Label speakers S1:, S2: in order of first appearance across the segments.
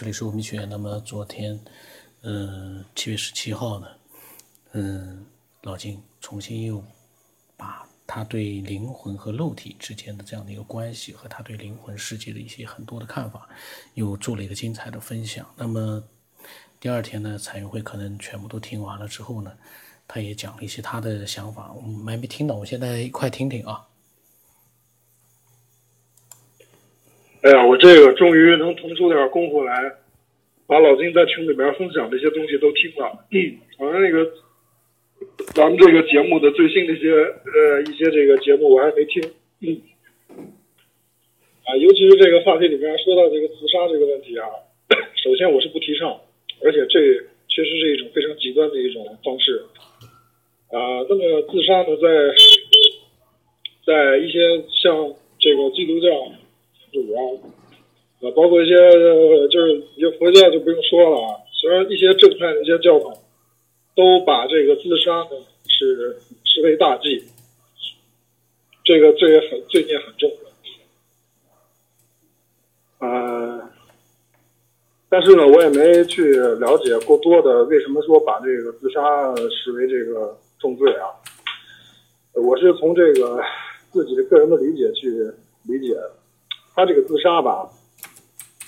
S1: 这里是吴明学院。那么昨天，嗯，七月十七号呢，嗯，老金重新又把他对灵魂和肉体之间的这样的一个关系和他对灵魂世界的一些很多的看法，又做了一个精彩的分享。那么第二天呢，彩云会可能全部都听完了之后呢，他也讲了一些他的想法，我们还没听到，我现在一块听听啊。
S2: 哎呀，我这个终于能腾出点功夫来，把老金在群里边分享这些东西都听了。嗯，好像那个咱们这个节目的最新的一些呃一些这个节目我还没听。嗯，啊，尤其是这个话题里面说到这个自杀这个问题啊，首先我是不提倡，而且这确实是一种非常极端的一种方式。啊，那么自杀呢，在在一些像这个基督教。主啊，啊，包括一些就是一些佛教就不用说了啊。虽然一些正派的一些教派都把这个自杀呢是视为大忌，这个罪很罪孽很重。呃，但是呢，我也没去了解过多的为什么说把这个自杀视为这个重罪啊。我是从这个自己的个人的理解去理解。他这个自杀吧，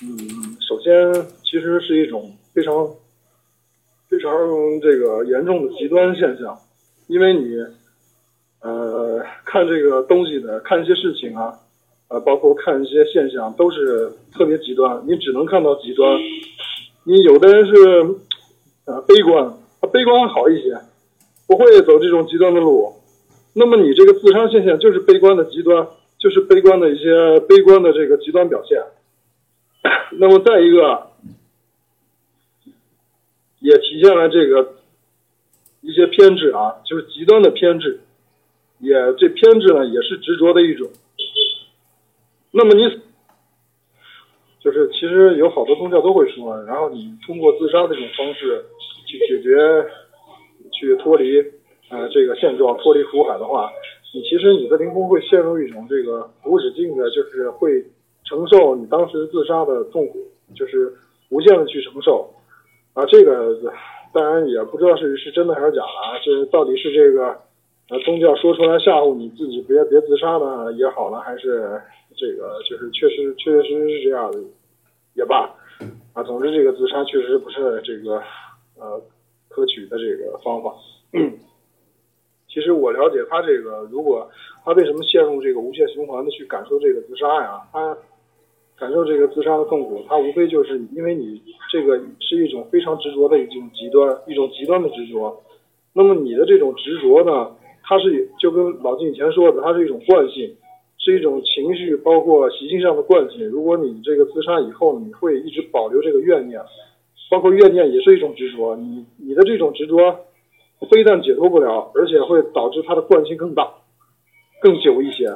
S2: 嗯，首先其实是一种非常非常这个严重的极端现象，因为你呃看这个东西的看一些事情啊，呃，包括看一些现象都是特别极端，你只能看到极端。你有的人是呃悲观，他悲观好一些，不会走这种极端的路，那么你这个自杀现象就是悲观的极端。就是悲观的一些悲观的这个极端表现，那么再一个，也体现了这个一些偏执啊，就是极端的偏执，也这偏执呢也是执着的一种。那么你就是其实有好多宗教都会说，然后你通过自杀这种方式去解决、去脱离呃这个现状、脱离苦海的话。你其实你的灵魂会陷入一种这个无止境的，就是会承受你当时自杀的痛苦，就是无限的去承受啊。这个当然也不知道是是真的还是假的啊。这到底是这个呃宗教说出来吓唬你自己别别自杀呢也好呢，还是这个就是确实确确实实是这样的也罢啊。总之这个自杀确实不是这个呃可取的这个方法。其实我了解他这个，如果他为什么陷入这个无限循环的去感受这个自杀呀？他感受这个自杀的痛苦，它无非就是因为你这个是一种非常执着的一种极端，一种极端的执着。那么你的这种执着呢，它是就跟老金以前说的，它是一种惯性，是一种情绪，包括习性上的惯性。如果你这个自杀以后，你会一直保留这个怨念，包括怨念也是一种执着。你你的这种执着。非但解脱不了，而且会导致它的惯性更大、更久一些，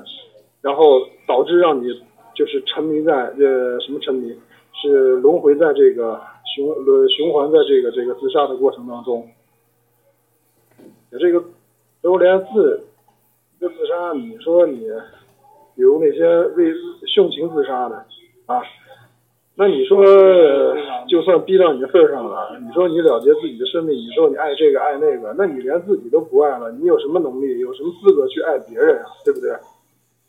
S2: 然后导致让你就是沉迷在呃什么沉迷，是轮回在这个循轮循环在这个这个自杀的过程当中。这个都连自自杀，你说你比如那些为殉情自杀的啊。那你说，就算逼到你的份上了，你说你了结自己的生命，你说你爱这个爱那个，那你连自己都不爱了，你有什么能力，有什么资格去爱别人啊？对不对？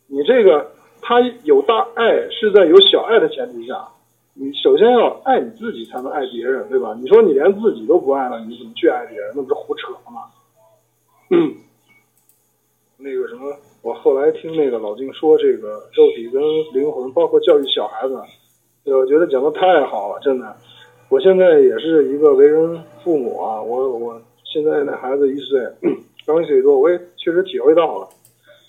S2: 你这个他有大爱是在有小爱的前提下，你首先要爱你自己，才能爱别人，对吧？你说你连自己都不爱了，你怎么去爱别人？那不是胡扯吗？那个什么，我后来听那个老金说，这个肉体跟灵魂，包括教育小孩子。我觉得讲的太好了，真的。我现在也是一个为人父母啊，我我现在那孩子一岁，刚一岁多，我也确实体会到了，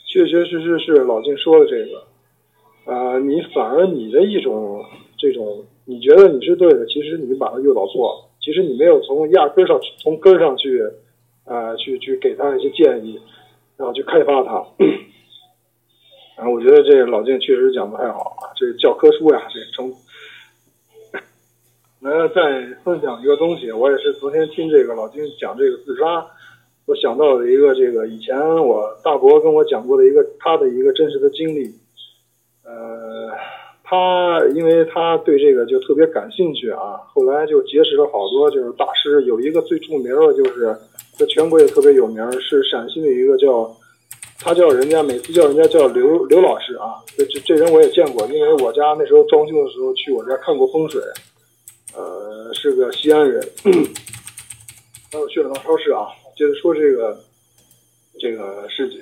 S2: 确确实实是老金说的这个。啊，你反而你的一种这种，你觉得你是对的，其实你把他诱导错了。其实你没有从压根上从根上去，啊，去去给他一些建议，然后去开发他。然后我觉得这老金确实讲的太好了，这教科书呀，这成。来再分享一个东西，我也是昨天听这个老金讲这个自杀，我想到了一个这个以前我大伯跟我讲过的一个他的一个真实的经历，呃，他因为他对这个就特别感兴趣啊，后来就结识了好多就是大师，有一个最著名的，就是在全国也特别有名，是陕西的一个叫，他叫人家每次叫人家叫刘刘老师啊，这这这人我也见过，因为我家那时候装修的时候去我家看过风水，呃，是个西安人。那我去了趟超市啊，接着说这个这个事情，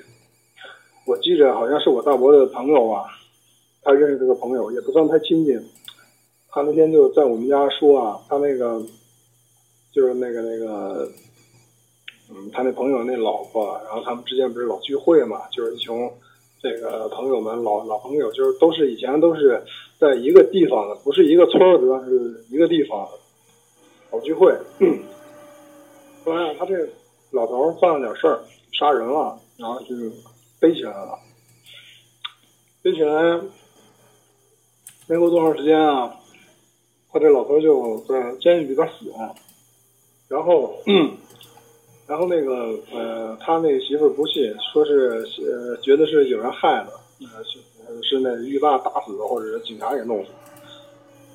S2: 我记着好像是我大伯的朋友啊。他认识这个朋友也不算太亲近，他那天就在我们家说啊，他那个就是那个那个，嗯，他那朋友那老婆，然后他们之间不是老聚会嘛，就是一群这个朋友们老老朋友，就是都是以前都是在一个地方的，不是一个村儿，主要是一个地方老聚会。后来啊他这老头犯了点事儿，杀人了，然后就背起来了，背起来。没过多长时间啊，他这老头就在监狱里边死了。然后，然后那个呃，他那媳妇不信，说是呃，觉得是有人害的，呃，是是那狱霸打死的，或者是警察给弄死。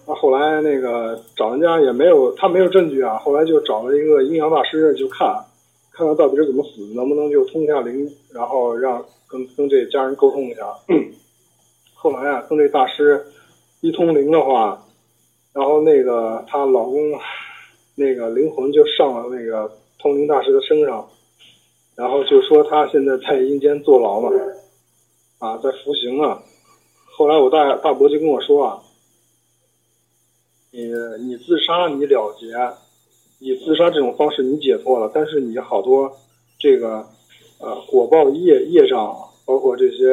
S2: 那后来那个找人家也没有，他没有证据啊。后来就找了一个阴阳大师，就看，看看到底是怎么死，能不能就通一下灵，然后让跟跟这家人沟通一下。后来啊，跟这大师。一通灵的话，然后那个她老公，那个灵魂就上了那个通灵大师的身上，然后就说他现在在阴间坐牢呢，啊，在服刑呢。后来我大大伯就跟我说啊，你你自杀你了结，你自杀这种方式你解脱了，但是你好多这个呃果报业业障。包括这些，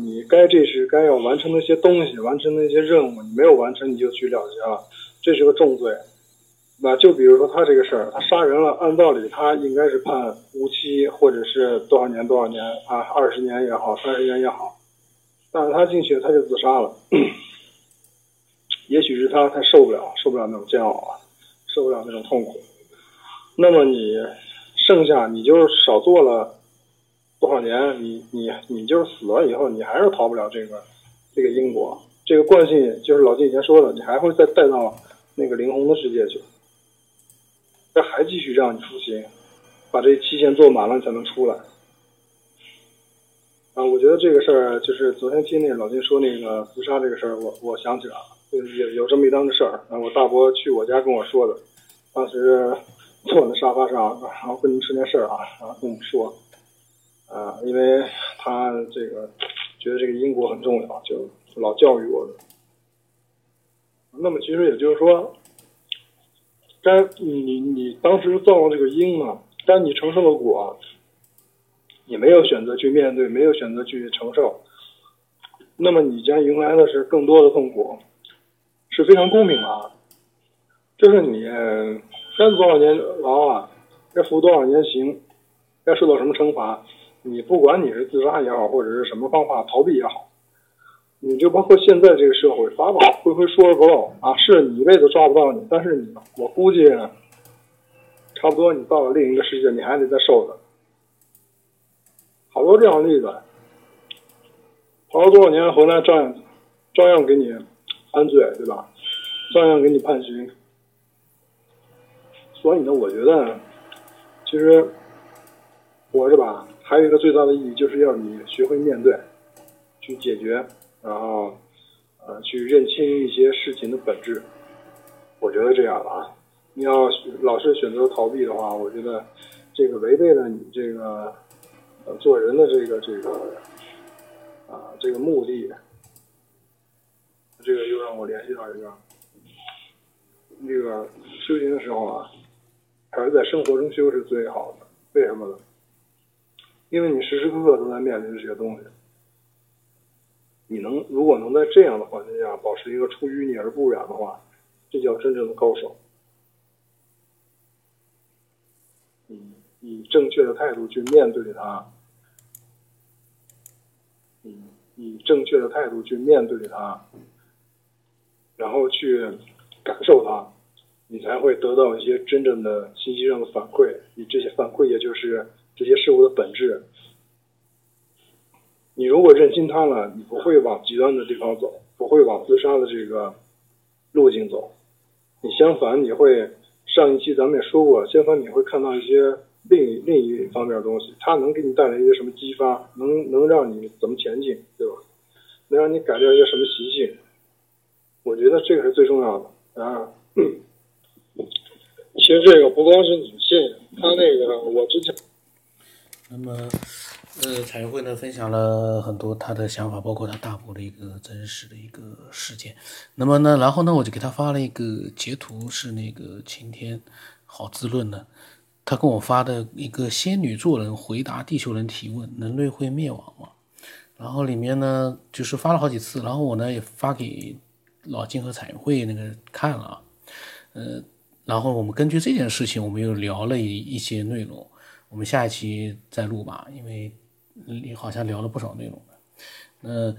S2: 你该这是该要完成的一些东西，完成的一些任务，你没有完成，你就去了结了，这是个重罪。那就比如说他这个事儿，他杀人了，按道理他应该是判无期，或者是多少年多少年啊，二十年也好，三十年也好。但是他进去他就自杀了，也许是他他受不了，受不了那种煎熬啊，受不了那种痛苦。那么你剩下你就少做了。多少年，你你你就是死了以后，你还是逃不了这个这个因果，这个惯性就是老金以前说的，你还会再带到那个灵魂的世界去，这还继续让你出行，把这期限做满了才能出来。啊，我觉得这个事儿就是昨天听那老金说那个自杀这个事儿，我我想起来了，有有这么一档子事儿，啊，我大伯去我家跟我说的，当时坐在沙发上，然后跟您说件事儿啊，然后跟我说。啊，因为他这个觉得这个因果很重要，就老教育我。那么其实也就是说，该你你你当时造了这个因嘛，但你承受了果，你没有选择去面对，没有选择去承受，那么你将迎来的是更多的痛苦，是非常公平的。就是你该多少年牢啊，该服多少年刑，该受到什么惩罚。你不管你是自杀也好，或者是什么方法逃避也好，你就包括现在这个社会，法宝会会说而不漏啊，是你一辈子抓不到你，但是你，我估计差不多你到了另一个世界，你还得再受的。好多这样的例子，跑了多少年回来，照样照样给你安罪，对吧？照样给你判刑。所以呢，我觉得其实活着吧。还有一个最大的意义，就是要你学会面对，去解决，然后，呃，去认清一些事情的本质。我觉得这样的啊，你要老是选择逃避的话，我觉得这个违背了你这个呃做人的这个这个啊这个目的。这个又让我联系到一个，那个修行的时候啊，还是在生活中修是最好的。为什么呢？因为你时时刻刻都在面临这些东西，你能如果能在这样的环境下保持一个出淤泥而不染的话，这叫真正的高手。以以正确的态度去面对它，以以正确的态度去面对它，然后去感受它，你才会得到一些真正的信息上的反馈。你这些反馈，也就是。这些事物的本质，你如果认清它了，你不会往极端的地方走，不会往自杀的这个路径走。你相反，你会上一期咱们也说过，相反你会看到一些另一另一方面的东西，它能给你带来一些什么激发，能能让你怎么前进，对吧？能让你改掉一些什么习性？我觉得这个是最重要的啊。其实这个不光是女性，她那个我之前。
S1: 那么，呃，彩云会呢分享了很多他的想法，包括他大伯的一个真实的一个事件。那么呢，然后呢，我就给他发了一个截图，是那个晴天好滋润的，他跟我发的一个仙女座人回答地球人提问：人类会灭亡吗？然后里面呢，就是发了好几次，然后我呢也发给老金和彩云会那个看了，呃，然后我们根据这件事情，我们又聊了一一些内容。我们下一期再录吧，因为你好像聊了不少内容那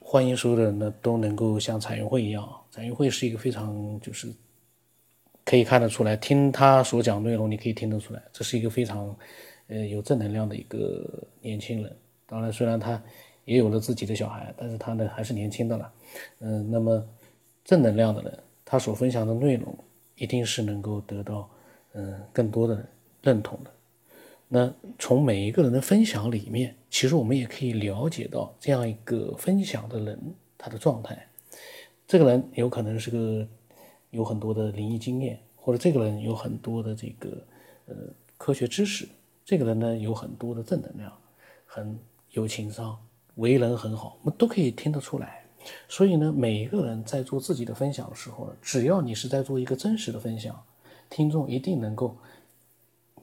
S1: 欢迎所有的人呢都能够像彩云会一样，彩云会是一个非常就是可以看得出来，听他所讲内容，你可以听得出来，这是一个非常呃有正能量的一个年轻人。当然，虽然他也有了自己的小孩，但是他呢还是年轻的了。嗯，那么正能量的人，他所分享的内容一定是能够得到嗯更多的人认同的。那从每一个人的分享里面，其实我们也可以了解到这样一个分享的人他的状态。这个人有可能是个有很多的灵异经验，或者这个人有很多的这个呃科学知识。这个人呢有很多的正能量，很有情商，为人很好，我们都可以听得出来。所以呢，每一个人在做自己的分享的时候，只要你是在做一个真实的分享，听众一定能够。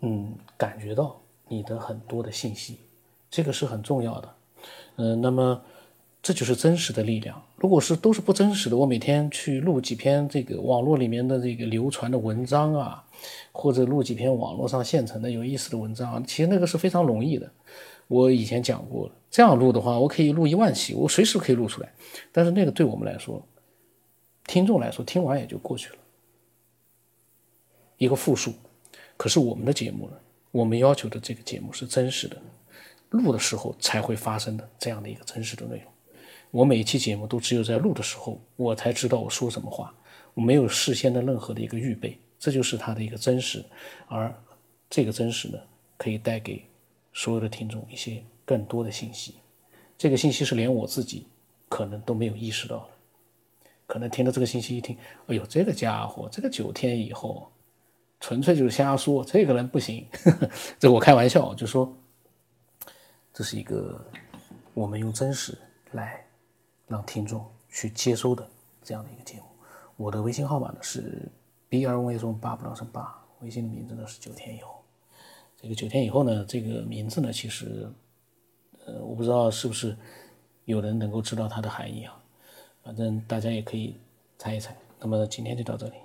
S1: 嗯，感觉到你的很多的信息，这个是很重要的。嗯，那么这就是真实的力量。如果是都是不真实的，我每天去录几篇这个网络里面的这个流传的文章啊，或者录几篇网络上现成的有意思的文章，其实那个是非常容易的。我以前讲过，这样录的话，我可以录一万期，我随时可以录出来。但是那个对我们来说，听众来说，听完也就过去了，一个复述。可是我们的节目呢？我们要求的这个节目是真实的，录的时候才会发生的这样的一个真实的内容。我每一期节目都只有在录的时候，我才知道我说什么话，我没有事先的任何的一个预备，这就是它的一个真实。而这个真实呢，可以带给所有的听众一些更多的信息。这个信息是连我自己可能都没有意识到的，可能听到这个信息一听，哎呦，这个家伙，这个九天以后。纯粹就是瞎说，这个人不行，这我开玩笑，就说这是一个我们用真实来让听众去接收的这样的一个节目。我的微信号码呢是 b r v 中八不能生八，微信的名字呢是九天以后。这个九天以后呢，这个名字呢，其实呃，我不知道是不是有人能够知道它的含义啊，反正大家也可以猜一猜。那么今天就到这里。